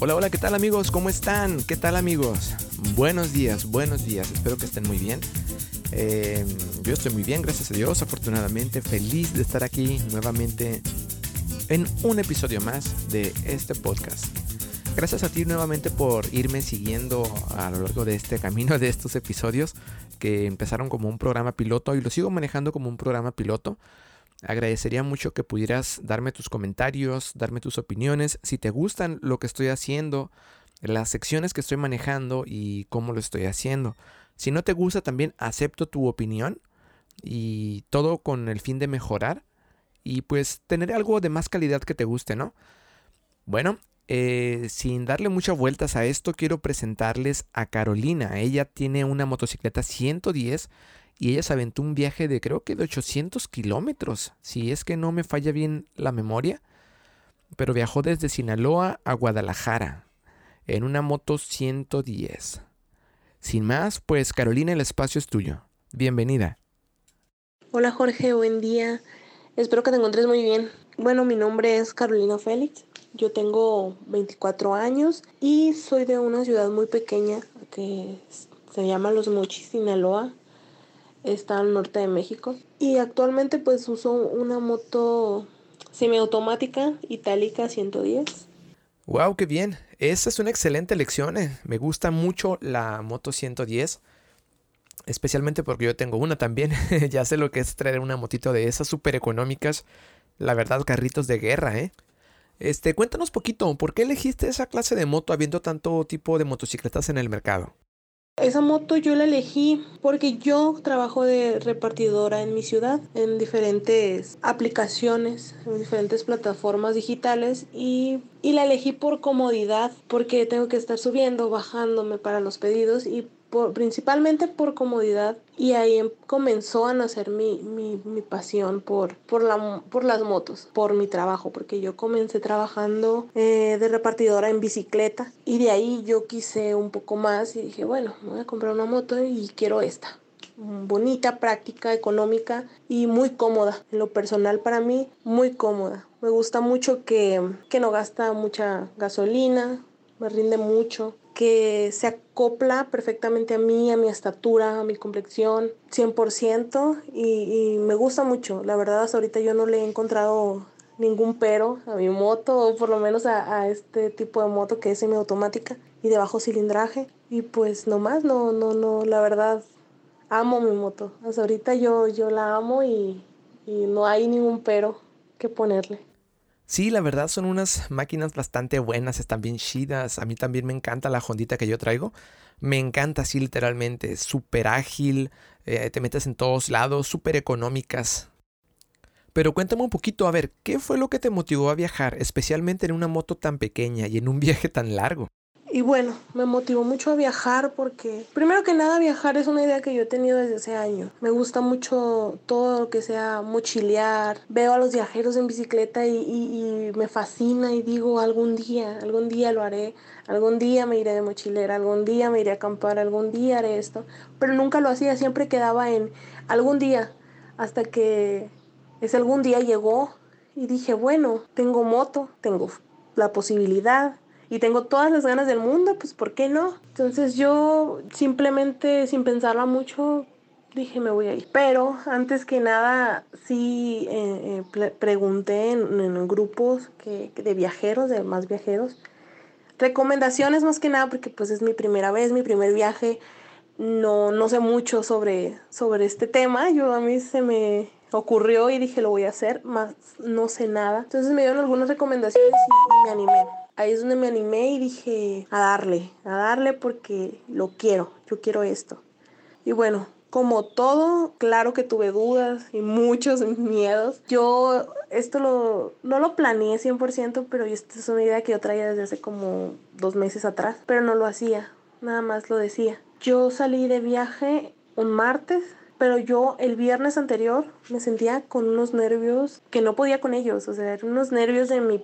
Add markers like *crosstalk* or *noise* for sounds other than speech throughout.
Hola, hola, ¿qué tal amigos? ¿Cómo están? ¿Qué tal amigos? Buenos días, buenos días, espero que estén muy bien. Eh, yo estoy muy bien, gracias a Dios, afortunadamente, feliz de estar aquí nuevamente en un episodio más de este podcast. Gracias a ti nuevamente por irme siguiendo a lo largo de este camino de estos episodios que empezaron como un programa piloto y lo sigo manejando como un programa piloto. Agradecería mucho que pudieras darme tus comentarios, darme tus opiniones, si te gustan lo que estoy haciendo, las secciones que estoy manejando y cómo lo estoy haciendo. Si no te gusta también acepto tu opinión y todo con el fin de mejorar y pues tener algo de más calidad que te guste, ¿no? Bueno, eh, sin darle muchas vueltas a esto, quiero presentarles a Carolina. Ella tiene una motocicleta 110 y ella se aventó un viaje de creo que de 800 kilómetros, si es que no me falla bien la memoria, pero viajó desde Sinaloa a Guadalajara en una moto 110. Sin más, pues Carolina, el espacio es tuyo. Bienvenida. Hola Jorge, buen día. Espero que te encuentres muy bien. Bueno, mi nombre es Carolina Félix. Yo tengo 24 años y soy de una ciudad muy pequeña que se llama Los Mochis, Sinaloa está al norte de México. Y actualmente pues uso una moto semiautomática itálica 110. Wow, qué bien. Esa es una excelente elección. Eh. Me gusta mucho la moto 110. Especialmente porque yo tengo una también. *laughs* ya sé lo que es traer una motito de esas súper económicas. La verdad, carritos de guerra, ¿eh? Este, cuéntanos poquito, ¿por qué elegiste esa clase de moto habiendo tanto tipo de motocicletas en el mercado? Esa moto yo la elegí porque yo trabajo de repartidora en mi ciudad, en diferentes aplicaciones, en diferentes plataformas digitales y, y la elegí por comodidad, porque tengo que estar subiendo, bajándome para los pedidos y principalmente por comodidad y ahí em, comenzó a nacer mi, mi, mi pasión por, por, la, por las motos, por mi trabajo, porque yo comencé trabajando eh, de repartidora en bicicleta y de ahí yo quise un poco más y dije, bueno, voy a comprar una moto y quiero esta bonita, práctica, económica y muy cómoda. En lo personal para mí, muy cómoda. Me gusta mucho que, que no gasta mucha gasolina, me rinde mucho que se acopla perfectamente a mí, a mi estatura, a mi complexión, 100%, y, y me gusta mucho. La verdad, hasta ahorita yo no le he encontrado ningún pero a mi moto, o por lo menos a, este tipo de moto que es semiautomática y de bajo cilindraje. Y pues nomás, no, no, no, la verdad, amo mi moto. Hasta ahorita yo, yo la amo y, y no hay ningún pero que ponerle. Sí, la verdad son unas máquinas bastante buenas, están bien chidas. A mí también me encanta la Hondita que yo traigo. Me encanta así literalmente, súper ágil, eh, te metes en todos lados, súper económicas. Pero cuéntame un poquito, a ver, ¿qué fue lo que te motivó a viajar, especialmente en una moto tan pequeña y en un *laughs* viaje tan largo? Y bueno, me motivó mucho a viajar porque, primero que nada, viajar es una idea que yo he tenido desde hace años. Me gusta mucho todo lo que sea mochilear. Veo a los viajeros en bicicleta y, y, me fascina y digo, algún día, algún día lo haré. Algún día me iré de mochilera, algún día me iré a acampar, algún día haré esto. Pero nunca lo hacía, siempre quedaba en algún día. Hasta que ese algún día llegó y dije, bueno, tengo moto, tengo la posibilidad, y tengo todas las ganas del mundo, pues ¿por qué no? Entonces yo simplemente sin pensarla mucho dije me voy a ir. Pero antes que nada sí eh, eh, pregunté en, grupos que, de viajeros, de más viajeros, recomendaciones más que nada porque pues es mi primera vez, mi primer viaje. No, no sé mucho sobre, sobre este tema. Yo a mí se me ocurrió y dije lo voy a hacer, más no sé nada. Entonces me dieron algunas recomendaciones y me animé ahí es donde me animé y dije a darle, a darle porque lo quiero, yo quiero esto. Y bueno, como todo, claro que tuve dudas y muchos *laughs* miedos. Yo esto lo, no lo planeé 100%, pero esta es una idea que yo traía desde hace como dos meses atrás, pero no lo hacía, nada más lo decía. Yo salí de viaje un martes Pero yo el viernes anterior me sentía con unos nervios que no podía con ellos. O sea, unos nervios de mi,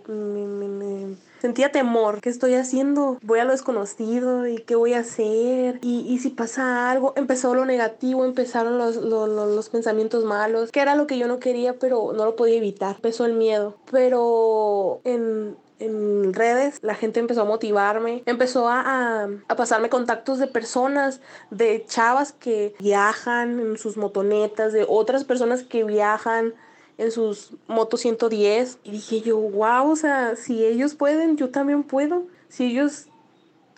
Sentía temor. ¿Qué estoy haciendo? Voy a lo desconocido y qué voy a hacer. Y, y si pasa algo, empezó lo negativo, empezaron los, los, los, pensamientos malos, que era lo que yo no quería, pero no lo podía evitar. Empezó el miedo. Pero en, en redes, la gente empezó a motivarme, empezó a, a, pasarme contactos de personas, de chavas que viajan en sus motonetas, de otras personas que viajan en sus motos 110. Y dije yo, wow, o sea, si ellos pueden, yo también puedo. Si ellos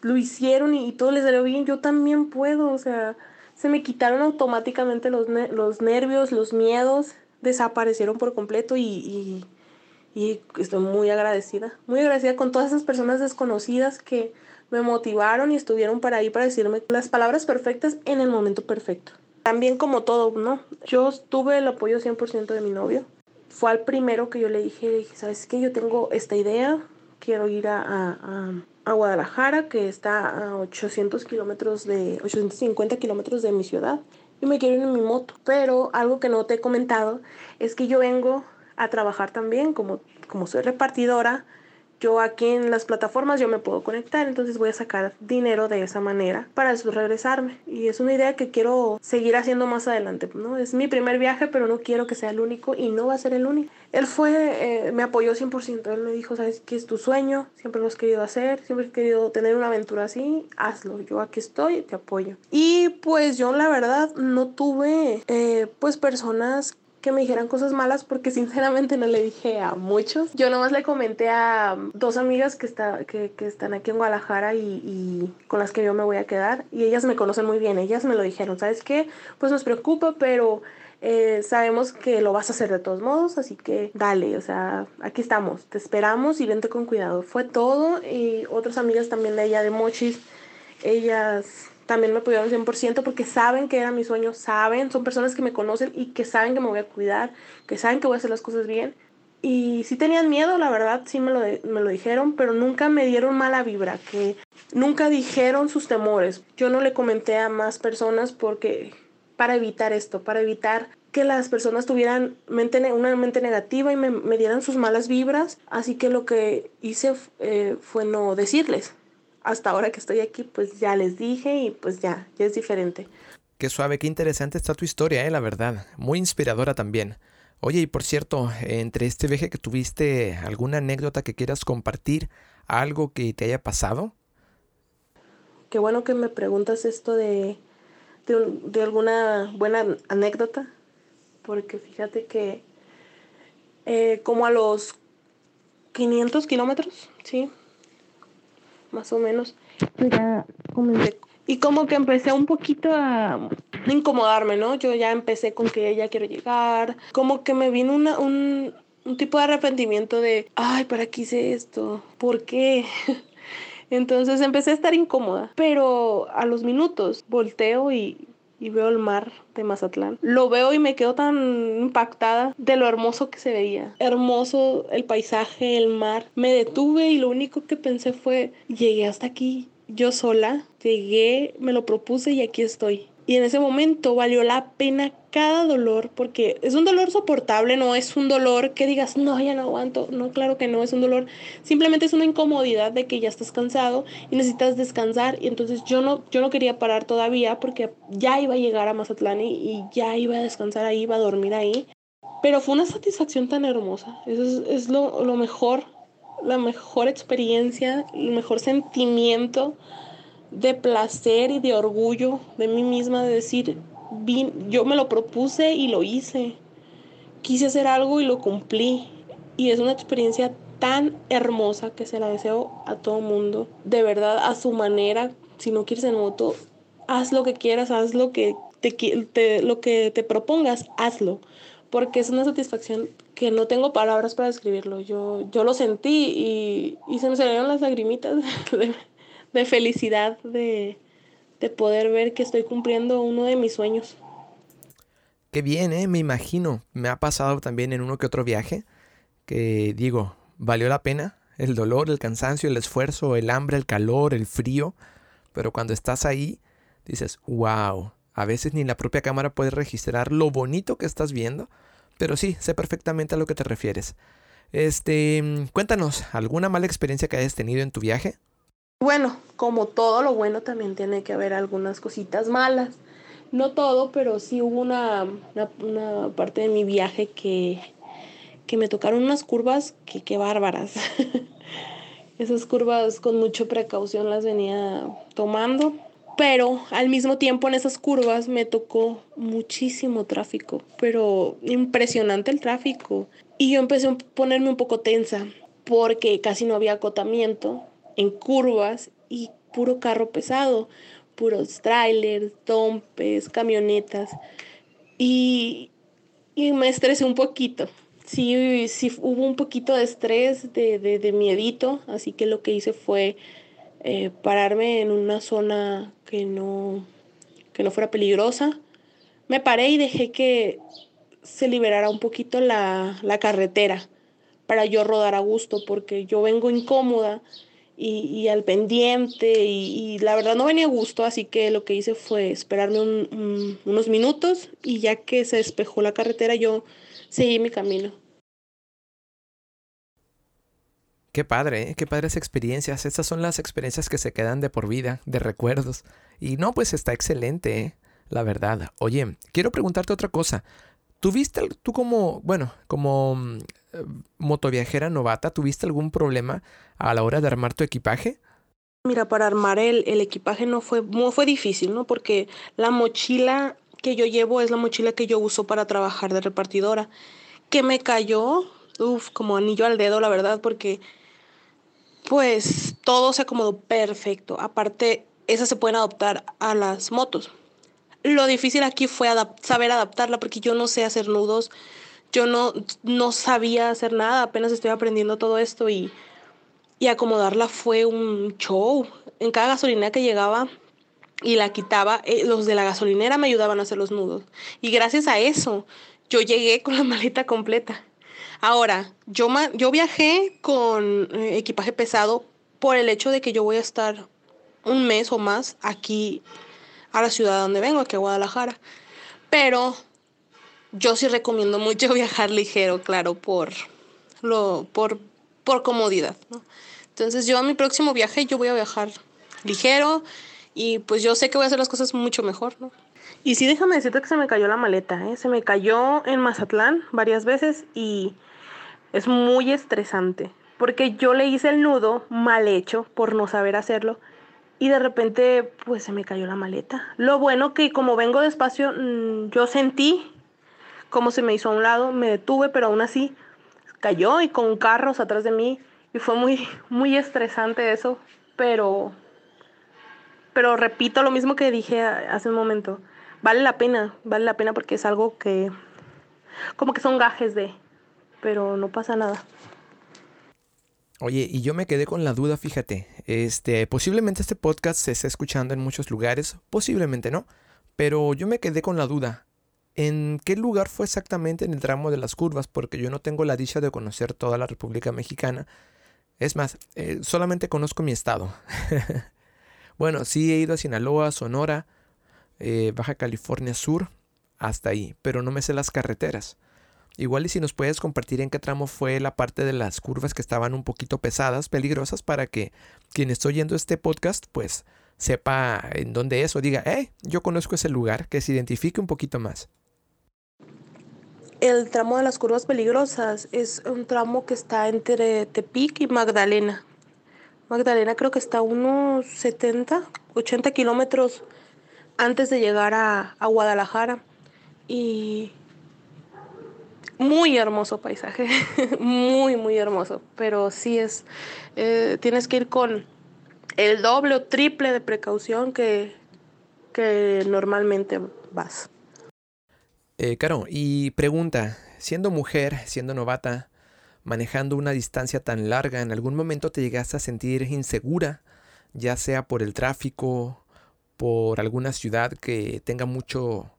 lo hicieron y, todo les salió bien, yo también puedo. O sea, se me quitaron automáticamente los, los nervios, los miedos, desaparecieron por completo y estoy muy agradecida, muy agradecida con todas esas personas desconocidas que me motivaron y estuvieron para ahí para decirme las palabras perfectas en el momento perfecto. También como todo, ¿no? Yo tuve el apoyo 100% de mi novio. Fue al primero que yo le dije, le dije, ¿sabes qué? Yo tengo esta idea, quiero ir a, a, a Guadalajara, que está a 800 kilómetros de, 850 kilómetros de mi ciudad, y me quiero ir en mi moto. Pero algo que no te he comentado es que yo vengo a trabajar también, como, como soy repartidora, yo aquí en las plataformas yo me puedo conectar, entonces voy a sacar dinero de esa manera para después regresarme. Y es una idea que quiero seguir haciendo más adelante, ¿no? Es mi primer viaje, pero no quiero que sea el único y no va a ser el único. Él fue, eh, me apoyó 100%, él me dijo, ¿sabes qué es tu sueño? Siempre lo has querido hacer, siempre he querido tener una aventura así, hazlo, yo aquí estoy, te apoyo. Y pues yo la verdad no tuve eh, pues personas que me dijeran cosas malas porque *laughs* sinceramente no le dije a muchos. Yo nomás le comenté a dos amigas que, está, que, que están aquí en Guadalajara y, y, con las que yo me voy a quedar y ellas me conocen muy bien, ellas me lo dijeron, ¿sabes qué? Pues nos preocupa, pero... Eh, sabemos que lo vas a hacer de todos modos, así que dale, o sea, aquí estamos, te esperamos y vente con cuidado. Fue todo y otras amigas también de ella de Mochis, ellas también me apoyaron 100% porque saben que era mi sueño, saben, son personas que me conocen y que saben que me voy a cuidar, que saben que voy a hacer las cosas bien. Y sí tenían miedo, la verdad, sí me lo, me lo dijeron, pero nunca me dieron mala vibra, que nunca dijeron sus temores. Yo no le comenté a más personas porque para evitar esto, para evitar que las personas tuvieran mente, una mente negativa y me, me dieran sus malas vibras. Así que lo que hice eh, fue no decirles hasta ahora que estoy aquí, pues ya les dije y pues ya, ya es diferente. Qué suave, qué interesante está tu historia, eh, la verdad. Muy inspiradora también. Oye, y por cierto, entre este viaje que tuviste, ¿alguna anécdota que quieras compartir? ¿Algo que te haya pasado? Qué bueno que me preguntas esto de, de, alguna buena anécdota, porque fíjate que eh, como a los 500 kilómetros, ¿sí? Más o menos, ya Y como que empecé un poquito a incomodarme, ¿no? Yo ya empecé con que ya quiero llegar. Como que me vino una, un, un tipo de arrepentimiento de, ay, ¿para qué hice esto? ¿Por qué? *laughs* Entonces empecé a estar incómoda. Pero a los minutos volteo y y veo el mar de Mazatlán. Lo veo y me quedo tan impactada de lo hermoso que se veía. Hermoso el paisaje, el mar. Me detuve y lo único que pensé fue, llegué hasta aquí. Yo sola, llegué, me lo propuse y aquí estoy. Y en ese momento valió la pena cada dolor porque es un dolor soportable, no es un dolor que digas, no, ya no aguanto. No, claro que no, es un dolor. Simplemente es una incomodidad de que ya estás cansado y necesitas descansar. Y entonces yo no, yo no quería parar todavía porque ya iba a llegar a Mazatlán y, ya iba a descansar ahí, iba a dormir ahí. Pero fue una satisfacción tan hermosa. Eso es, es lo, lo mejor, la mejor experiencia, el mejor sentimiento de placer y de orgullo de mí misma de decir, yo me lo propuse y lo hice. Quise hacer algo y lo cumplí. Y es una experiencia tan hermosa que se la deseo a todo mundo. De verdad, a su manera. Si no quieres en moto, haz lo que quieras, haz lo que te, lo que te propongas, hazlo. Porque es una satisfacción que no tengo palabras para describirlo. Yo, yo lo sentí y, y se me salieron las lagrimitas *laughs* de felicidad de, de poder ver que estoy cumpliendo uno de mis sueños. Qué bien, ¿eh? Me imagino. Me ha pasado también en uno que otro viaje que digo, valió la pena el dolor, el cansancio, el esfuerzo, el hambre, el calor, el frío, pero cuando estás ahí dices, wow, A veces ni la propia cámara puede registrar lo bonito que estás viendo, pero sí, sé perfectamente a lo que te refieres. Este, cuéntanos, ¿alguna mala experiencia que hayas tenido en tu viaje? Bueno, como todo lo bueno también tiene que haber algunas cositas malas. No todo, pero sí hubo una, una, parte de mi viaje que, que me tocaron unas curvas que, que bárbaras. *laughs* Esas curvas con mucha precaución las venía tomando, pero al mismo tiempo en esas curvas me tocó muchísimo tráfico, pero impresionante el tráfico. Y yo empecé a ponerme un poco tensa porque casi no había acotamiento en curvas y puro carro pesado, puros trailers, tompes, camionetas. Y, y me estresé un poquito. Sí, sí hubo un poquito de estrés, de, de, miedito, así que lo que hice fue eh, pararme en una zona que no, que no fuera peligrosa. Me paré y dejé que se liberara un poquito la, la carretera para yo rodar a gusto, porque yo vengo incómoda y, al pendiente y, la verdad no venía a gusto, así que lo que hice fue esperarme unos minutos y ya que se despejó la carretera yo seguí mi camino. Qué padre, ¿eh? qué padres experiencias. Estas son las experiencias que se quedan de por vida, de recuerdos. Y no, pues está excelente, ¿eh? la verdad. Oye, quiero preguntarte otra cosa. ¿Tuviste, tú como, bueno, como mm, motoviajera novata, tuviste algún problema a la hora de armar tu equipaje? Mira, para armar el, el equipaje no fue, no fue difícil, ¿no? Porque la mochila que yo llevo es la mochila que yo uso para trabajar de repartidora, que me cayó, uff, como anillo al dedo, la verdad, porque pues todo se acomodó perfecto. Aparte, esas se pueden adaptar a las motos. Lo difícil aquí fue saber adaptarla porque yo no sé hacer nudos, yo no, no sabía hacer nada, apenas estoy aprendiendo todo esto y, y acomodarla fue un show. En cada gasolina que llegaba y la quitaba, eh, los de la gasolinera me ayudaban a hacer los nudos. Y gracias a eso, yo llegué con la maleta completa. Ahora, yo, yo viajé con eh, equipaje pesado por el hecho de que yo voy a estar un mes o más aquí a la ciudad donde vengo, aquí a Guadalajara. Pero yo sí recomiendo mucho *laughs* viajar ligero, claro, por, lo, por, por comodidad. Entonces yo a mi próximo viaje yo voy a viajar ligero y pues yo sé que voy a hacer las cosas mucho mejor, ¿no? Y sí, déjame decirte que se me cayó la maleta, ¿eh? Se me cayó en Mazatlán varias veces y es muy estresante porque yo le hice el nudo mal hecho por no saber hacerlo y de repente pues se me cayó la maleta. Lo bueno que como vengo despacio, mm, yo sentí cómo se me hizo a un lado, me detuve, pero aún así cayó y con carros atrás de mí y fue muy *laughs* muy estresante eso, pero pero repito lo mismo que dije hace un momento. Vale la pena, vale la pena porque es algo que como que son gajes de, pero no pasa nada. Oye, y yo me quedé con la duda, fíjate. Este, posiblemente este podcast se esté escuchando en muchos lugares, posiblemente no, pero yo me quedé con la duda. ¿En qué lugar fue exactamente en el tramo de las curvas? Porque yo no tengo la dicha de conocer toda la República Mexicana. Es más, eh, solamente conozco mi estado. *laughs* bueno, sí he ido a Sinaloa, Sonora, eh, Baja California Sur, hasta ahí, pero no me sé las carreteras. Igual y si nos puedes compartir en qué tramo fue la parte de las curvas que estaban un poquito pesadas, peligrosas, para que quien esté oyendo este podcast, pues sepa en dónde es o diga, eh, yo conozco ese lugar, que se identifique un poquito más. El tramo de las curvas peligrosas es un tramo que está entre Tepic y Magdalena. Magdalena creo que está a unos 70, 80 kilómetros antes de llegar a, a Guadalajara. Y muy hermoso paisaje, *laughs* muy, muy hermoso, pero sí es, eh, tienes que ir con el doble o triple de precaución que, que normalmente vas. Eh, Caro, y pregunta, siendo mujer, siendo novata, manejando una distancia tan larga, ¿en algún momento te llegaste a sentir insegura, ya sea por el tráfico, por alguna ciudad que tenga mucho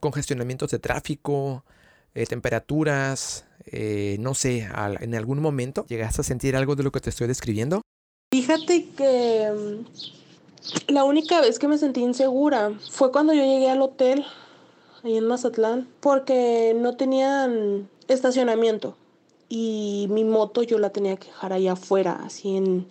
congestionamientos de tráfico, eh, temperaturas, eh, no sé, en algún momento llegaste a sentir algo de lo que te estoy describiendo? Fíjate que mm, La única vez que me sentí insegura fue cuando yo llegué al hotel ahí en Mazatlán porque no tenían estacionamiento y mi moto yo la tenía que dejar allá afuera, así en,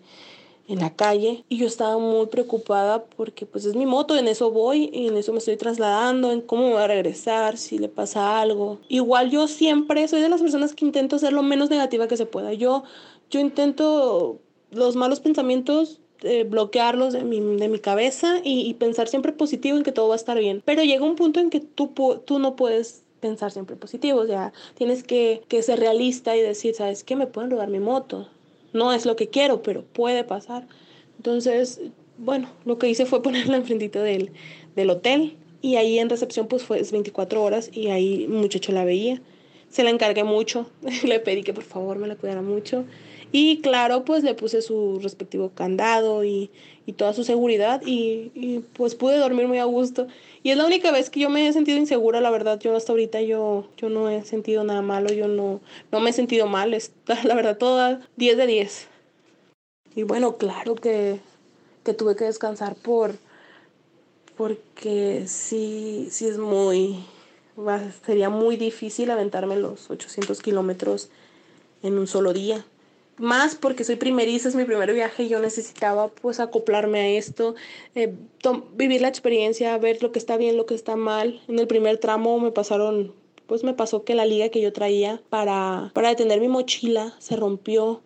en la calle y yo estaba muy preocupada porque pues es mi moto, en eso voy y en eso me estoy trasladando, en cómo voy a regresar, si le pasa algo. Igual yo siempre soy de las personas que intento ser lo menos negativa que se pueda. Yo, yo intento los malos pensamientos eh, bloquearlos de mi, de mi cabeza y, y, pensar siempre positivo en que todo va a estar bien. Pero llega un punto en que tú, tú no puedes pensar siempre positivo, o sea, tienes que, que ser realista y decir, ¿sabes qué? Me pueden robar mi moto, no es lo que quiero, pero puede pasar. Entonces, bueno, lo que hice fue *laughs* ponerla enfrentito del, del hotel y ahí en recepción pues fue 24 horas y ahí un muchacho la veía. Se la encargué mucho, *laughs* le pedí que por favor me la cuidara mucho y claro, pues le puse su respectivo candado y, y toda su seguridad y, y, pues pude dormir muy a gusto. Y es la única vez que yo me he sentido insegura, la verdad. Yo hasta ahorita yo, yo no he sentido nada malo, yo no, no me he sentido mal. Está, *laughs* la verdad, toda 10 de 10. Y bueno, claro que, que tuve que descansar por porque sí, sí es muy, sería muy difícil aventarme los 800 kilómetros en un solo día más porque soy primeriza, es mi primer viaje y yo necesitaba pues acoplarme a esto, eh, vivir la experiencia, ver lo que está bien, lo que está mal. En el primer tramo me pasaron, pues me pasó que la liga que yo traía para, para detener mi mochila se rompió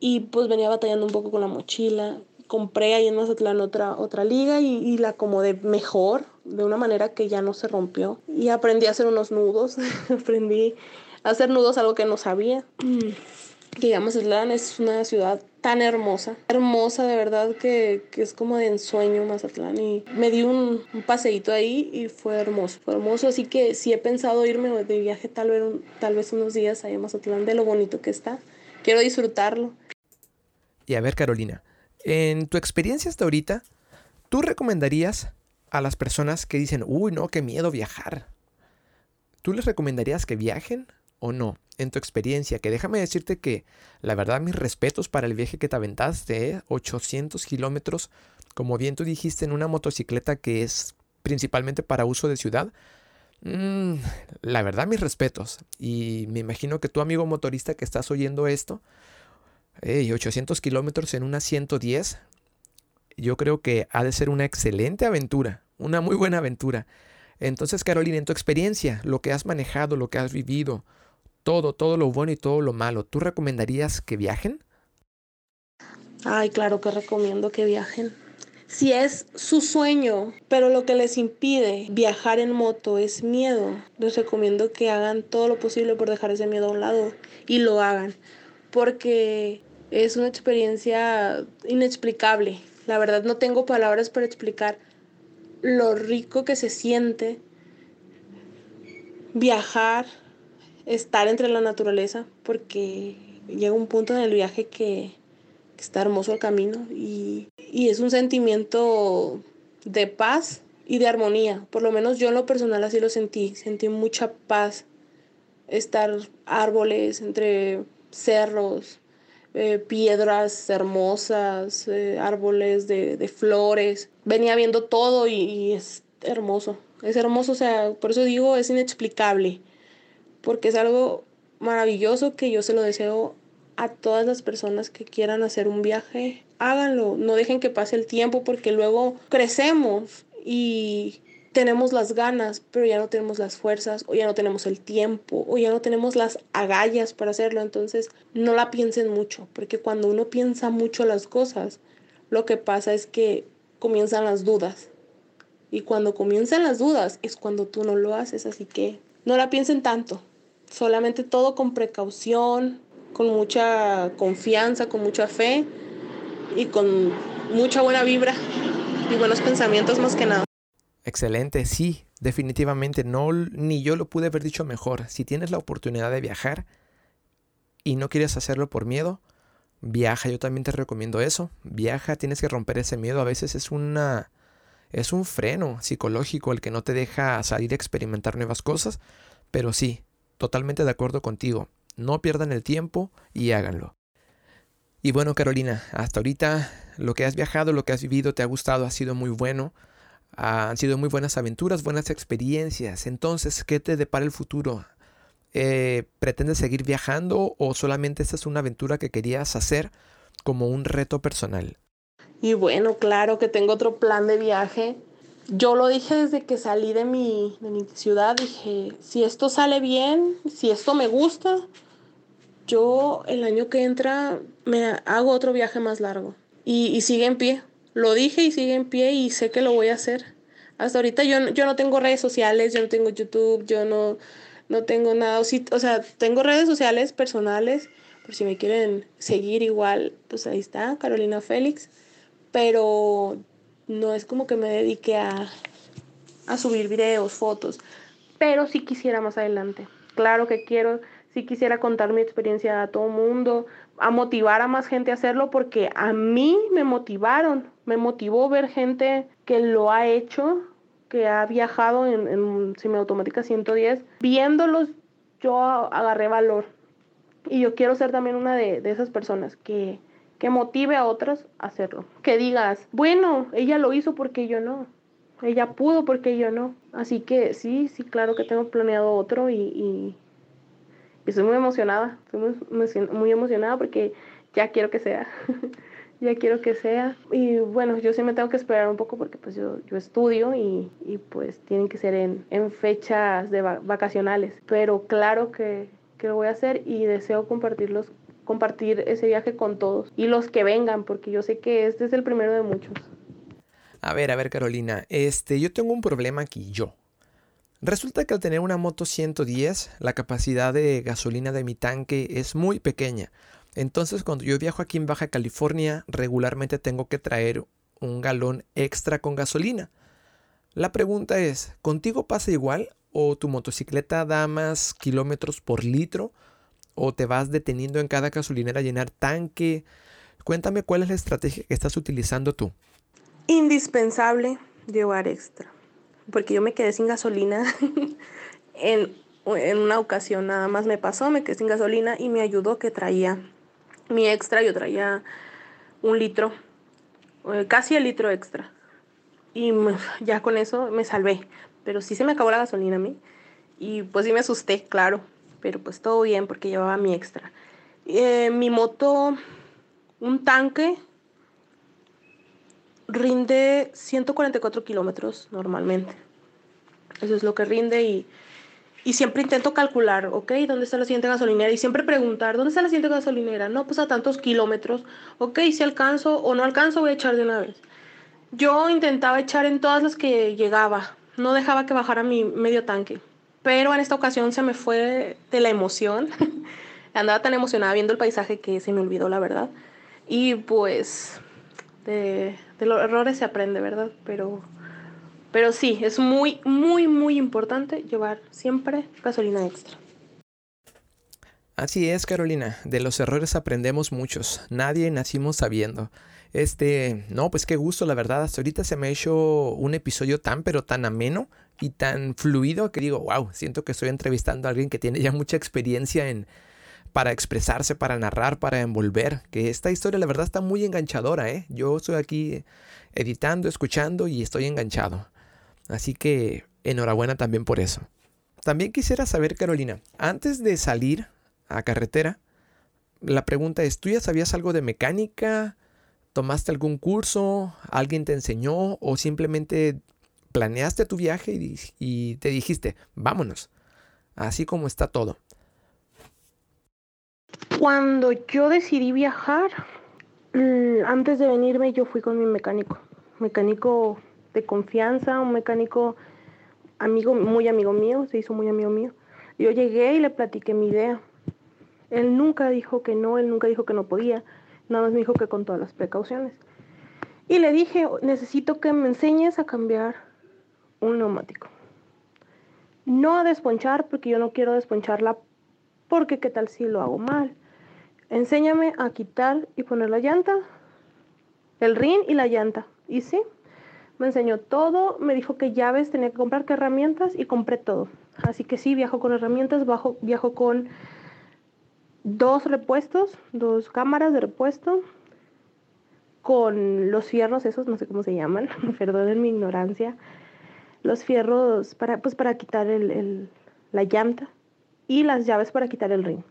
y pues venía batallando un poco con la mochila. Compré ahí en Mazatlán otra, otra liga y, y la acomodé mejor, de una manera que ya no se rompió. Y aprendí a hacer unos nudos, *laughs* aprendí a hacer nudos, algo que no sabía Mazatlán es una ciudad tan hermosa, hermosa de verdad que, que, es como de ensueño Mazatlán y me di un, un, paseíto ahí y fue hermoso, hermoso, así que si he pensado irme de viaje tal vez, tal vez unos días allá a Mazatlán de lo bonito que está, quiero disfrutarlo. Y a ver Carolina, en tu experiencia hasta ahorita, ¿tú recomendarías a las personas que dicen, uy no, qué miedo viajar? ¿Tú les recomendarías que viajen o no? en tu experiencia, que déjame decirte que la verdad mis respetos para el viaje que te aventaste, 800 ¿eh? kilómetros, como bien tú dijiste, en una motocicleta que es principalmente para uso de ciudad. Mm, la verdad mis respetos. Y me imagino que tu amigo motorista que estás oyendo esto, 800 kilómetros en una 110, yo creo que ha de ser una excelente aventura, una muy buena aventura. Entonces, Carolina, en tu experiencia, lo que has manejado, lo que has vivido, todo, todo lo bueno y todo lo malo. ¿Tú recomendarías que viajen? Ay, claro que recomiendo que viajen. Si es su sueño, pero lo que les impide viajar en moto es miedo, les recomiendo que hagan todo lo posible por dejar ese miedo a un lado y lo hagan, porque es una experiencia inexplicable. La verdad no tengo palabras para explicar lo rico que se siente viajar estar entre la naturaleza porque llega un punto en el viaje que, está hermoso el camino y, y, es un sentimiento de paz y de armonía. Por lo menos yo en lo personal así lo sentí. Sentí mucha paz. Estar árboles entre cerros, eh, piedras hermosas, eh, árboles de, de, flores. Venía viendo todo y, y es hermoso. Es hermoso, o sea, por eso digo, es inexplicable porque es algo maravilloso que yo se lo deseo a todas las personas que quieran hacer un viaje. Háganlo, no dejen que pase el tiempo porque luego crecemos y tenemos las ganas, pero ya no tenemos las fuerzas, o ya no tenemos el tiempo, o ya no tenemos las agallas para hacerlo. Entonces, no la piensen mucho, porque cuando uno piensa mucho las cosas, lo que pasa es que comienzan las dudas. Y cuando comienzan las dudas es cuando tú no lo haces, así que no la piensen tanto. Solamente todo con precaución, con mucha confianza, con mucha fe y con mucha buena vibra y buenos pensamientos más que nada. Excelente, sí, definitivamente no ni yo lo pude haber dicho mejor. Si tienes la oportunidad de viajar y no quieres hacerlo por miedo, viaja, yo también te recomiendo eso. Viaja, tienes que romper ese miedo, a veces es una es un freno psicológico el que no te deja salir a experimentar nuevas cosas, pero sí, totalmente de acuerdo contigo. No pierdan el tiempo y háganlo. Y bueno, Carolina, hasta ahorita lo que has viajado, lo que has vivido, te ha gustado, ha sido muy bueno. Han sido muy buenas aventuras, buenas experiencias. Entonces, ¿qué te depara el futuro? Eh, ¿Pretendes seguir viajando o solamente esta es una aventura que querías hacer como un reto personal? Y bueno, claro que tengo otro plan de viaje. Yo lo dije desde que salí de mi, de mi ciudad, dije, si esto sale bien, si esto me gusta, yo el año que entra me hago otro viaje más largo. Y, sigue en pie. Lo dije y sigue en pie y sé que lo voy a hacer. Hasta ahorita yo, yo no tengo redes sociales, yo no tengo YouTube, yo no, no tengo nada. O, sea, tengo redes sociales personales, por si me quieren seguir igual, pues ahí está, Carolina Félix. Pero no es como que me dedique a, a subir videos, fotos. Pero sí quisiera más adelante. Claro que quiero si quisiera contar mi experiencia a todo el mundo, a motivar a más gente a hacerlo porque a mí me motivaron, me motivó ver gente que lo ha hecho, que ha viajado en, en semiautomática 110. Viéndolos yo agarré valor y yo quiero ser también una de, de esas personas que, que motive a otras a hacerlo. Que digas, bueno, ella lo hizo porque yo no. Ella pudo porque yo no. Así que sí, sí, claro que tengo planeado otro y y estoy muy emocionada, estoy muy, emocionada porque ya quiero que sea. *laughs* ya quiero que sea. Y bueno, yo sí me tengo que esperar un poco porque pues yo, yo estudio y, y pues tienen que ser en, en fechas de vacacionales. Pero claro que, que, lo voy a hacer y deseo compartirlos, compartir ese viaje con todos y los que vengan porque yo sé que este es el primero de muchos. A ver, a ver Carolina, este, yo tengo un problema aquí, yo. Resulta que al tener una moto 110, la capacidad de gasolina de mi tanque es muy pequeña. Entonces cuando yo viajo aquí en Baja California, regularmente tengo que traer un galón extra con gasolina. La pregunta es, ¿contigo pasa igual? ¿O tu motocicleta da más kilómetros por litro? ¿O te vas deteniendo en cada gasolinera a llenar tanque? Cuéntame cuál es la estrategia que estás utilizando tú. Indispensable llevar extra porque yo me quedé sin gasolina *laughs* en, una ocasión nada más me pasó, me quedé sin gasolina y me ayudó que traía mi extra, yo traía un litro, eh, casi el litro extra. Y ya con eso me salvé, pero sí se me acabó la gasolina a mí. Y pues sí me asusté, claro, pero pues todo bien porque llevaba mi extra. Eh, mi moto, un tanque rinde 144 kilómetros normalmente. Eso es lo que rinde y, y siempre intento calcular, ok, ¿dónde está la siguiente gasolinera? Y siempre preguntar, ¿dónde está la siguiente gasolinera? No, pues a tantos kilómetros, ok, si alcanzo o no alcanzo voy a echar de una vez. Yo intentaba echar en todas las que llegaba, no dejaba que bajara mi medio tanque, pero en esta ocasión se me fue de la emoción. *laughs* Andaba tan emocionada viendo el paisaje que se me olvidó la verdad. Y pues de, los errores se aprende, ¿verdad? Pero, pero sí, es muy, muy, muy importante llevar siempre gasolina extra. Así es, Carolina. De los errores aprendemos muchos. Nadie nacimos sabiendo. Este, no, pues qué gusto, la verdad. Hasta ahorita se me ha hecho un episodio tan, pero tan ameno y tan fluido que digo, wow, siento que estoy entrevistando a alguien que tiene ya mucha experiencia en, para expresarse, para narrar, para envolver. Que esta historia la verdad está muy enganchadora, ¿eh? Yo estoy aquí editando, escuchando y estoy enganchado. Así que enhorabuena también por eso. También quisiera saber, Carolina, antes de salir a carretera, la pregunta es, ¿tú ya sabías algo de mecánica? ¿Tomaste algún curso? ¿Alguien te enseñó? ¿O simplemente planeaste tu viaje y, te dijiste, vámonos? Así como está todo. Cuando yo decidí viajar, antes de venirme yo fui con mi mecánico, mecánico de confianza, un mecánico amigo, muy amigo mío, se hizo muy amigo mío. Yo llegué y le platiqué mi idea. Él nunca dijo que no, él nunca dijo que no podía, nada más me dijo que con todas las precauciones. Y le dije, necesito que me enseñes a cambiar un neumático. No a desponchar, porque yo no quiero desponcharla, porque qué tal si lo hago mal. Enséñame a quitar y poner la llanta, el rin y la llanta. Y sí, me enseñó todo, me dijo qué llaves tenía que comprar, qué herramientas y compré todo. Así que sí, viajo con herramientas, viajo con dos repuestos, dos cámaras de repuesto con los fierros esos, no sé cómo se llaman, *laughs* perdonen mi ignorancia, los fierros para, pues para quitar el, la llanta y las llaves para quitar el ring.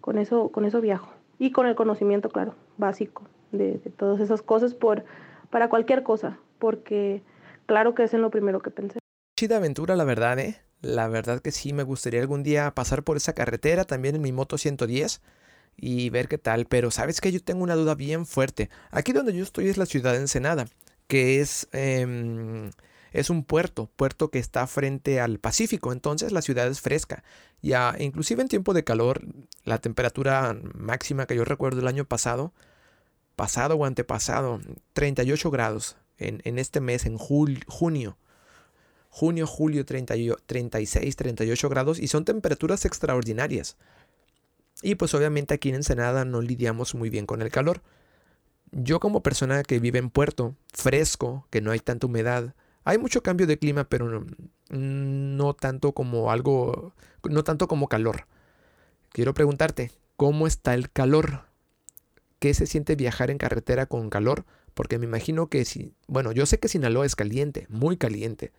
Con eso, con eso viajo. Y con el conocimiento, claro, básico de, de todas esas cosas por, para cualquier cosa, porque claro que es en lo primero que pensé. Chida aventura, la verdad, ¿eh? La verdad que sí, me gustaría algún día pasar por esa carretera también en mi moto 110 y ver qué tal. Pero sabes que yo tengo una duda bien fuerte. Aquí donde yo estoy es la ciudad de Ensenada, que es, em, es un puerto, puerto que está frente al Pacífico. Entonces la ciudad es fresca. Ya, inclusive en tiempo de calor, la temperatura máxima que yo recuerdo el año pasado, pasado o antepasado, 38 grados en, en este mes, en junio junio, julio 36, 38 grados y son temperaturas extraordinarias. Y pues obviamente aquí en Ensenada no lidiamos muy bien con el calor. Yo como persona que vive en puerto, fresco, que no hay tanta humedad, hay mucho cambio de clima, pero no, no tanto como algo, no tanto como calor. Quiero preguntarte, ¿cómo está el calor? ¿Qué se siente viajar en carretera con calor? Porque me imagino que si, bueno, yo sé que Sinaloa es caliente, muy caliente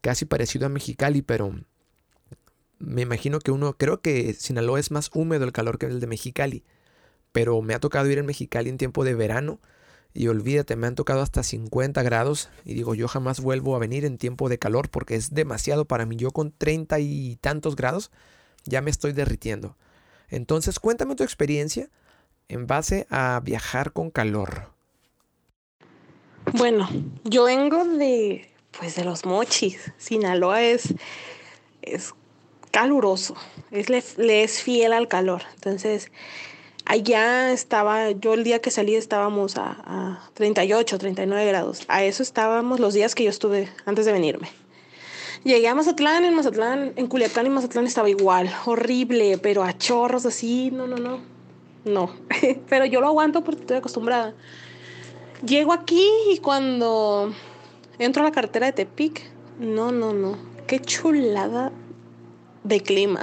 casi parecido a Mexicali, pero me imagino que uno, creo que Sinaloa es más húmedo el calor que el de Mexicali, pero me ha tocado ir en Mexicali en tiempo de verano y olvídate, me han tocado hasta 50 grados y digo, yo jamás vuelvo a venir en tiempo de calor porque es demasiado para mí. Yo con 30 y tantos grados ya me estoy derritiendo. Entonces, cuéntame tu experiencia en base a viajar con calor. Bueno, yo vengo de pues de los mochis. Sinaloa es, es caluroso, es, le, es fiel al calor. Entonces, allá estaba, yo el día que salí estábamos a, a 38, 39 grados. A eso estábamos los días que yo estuve antes de venirme. Llegué a Mazatlán, en Mazatlán, en Culiacán y Mazatlán estaba igual, horrible, pero a chorros así, no, no, no, no. *laughs* pero yo lo aguanto porque estoy acostumbrada. Llego aquí y cuando Entro a la carretera de Tepic. No, no, no. Qué chulada de clima.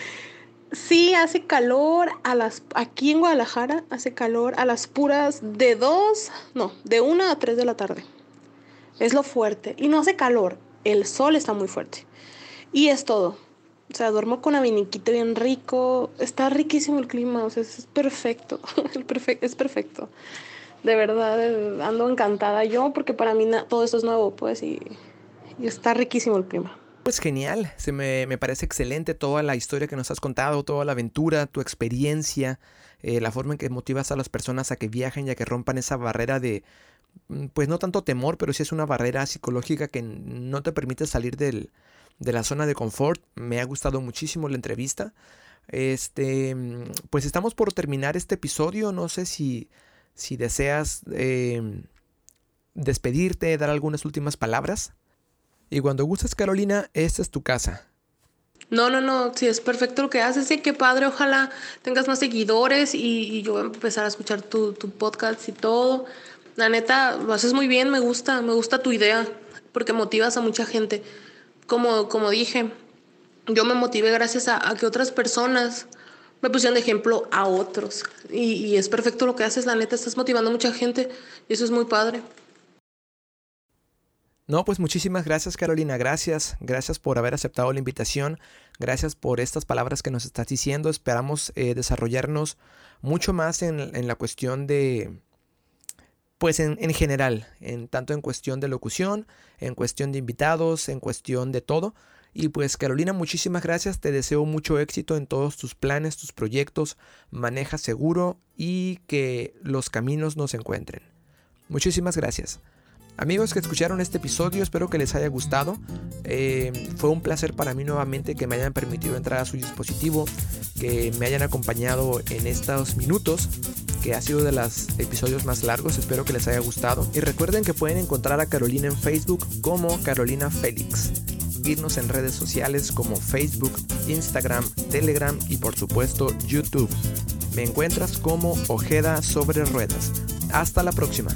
*laughs* sí, hace calor a las. Aquí en Guadalajara hace calor a las puras de dos. No, de una a tres de la tarde. Es lo fuerte. Y no hace calor. El sol está muy fuerte. Y es todo. O sea, duermo con abiniquito bien rico. Está riquísimo el clima. O sea, es perfecto. *laughs* es perfecto de verdad eh, ando encantada yo porque para mí todo esto es nuevo, pues, y, está riquísimo el clima. Pues genial, se me, parece excelente toda la historia que nos has contado, toda la aventura, tu experiencia, eh, la forma en que motivas a las personas a que viajen y a que rompan esa barrera de, mm, pues no tanto temor, pero sí es una barrera psicológica que no te permite salir del, de la zona de confort. Me ha gustado muchísimo la entrevista. Este, mm, pues estamos por terminar este episodio, no sé si si deseas em, despedirte, dar algunas últimas palabras. Y cuando gustes, Carolina, esta es tu casa. No, no, no, sí, es perfecto lo que haces, sí, qué padre, ojalá tengas más seguidores y, yo voy a empezar a escuchar tu, podcast y todo. La neta, lo haces muy bien, me gusta, me gusta tu idea, porque motivas a mucha gente. Como, como dije, yo me motivé gracias a que otras personas me pusieron ejemplo a otros. Y, es perfecto lo que haces, la neta, estás motivando a mucha gente y eso es muy padre. No, pues muchísimas gracias Carolina, gracias, gracias por haber aceptado la invitación, gracias por estas palabras que nos estás diciendo, esperamos eh, desarrollarnos mucho más en, la cuestión de, pues en, en, general, en tanto en cuestión de locución, en cuestión de invitados, en cuestión de todo. Y pues Carolina, muchísimas gracias, te deseo mucho éxito en todos tus planes, tus proyectos, maneja seguro y que los caminos nos encuentren. Muchísimas gracias. Amigos que escucharon este episodio, espero que les haya gustado. Eh, fue un placer para mí nuevamente que me hayan permitido entrar a su dispositivo, que me hayan acompañado en estos minutos, que ha sido de los episodios más largos. Espero que les haya gustado. Y recuerden que pueden encontrar a Carolina en Facebook como Carolina Félix seguirnos en redes sociales como Facebook, Instagram, Telegram y por supuesto YouTube. Me encuentras como Ojeda sobre Ruedas. Hasta la próxima.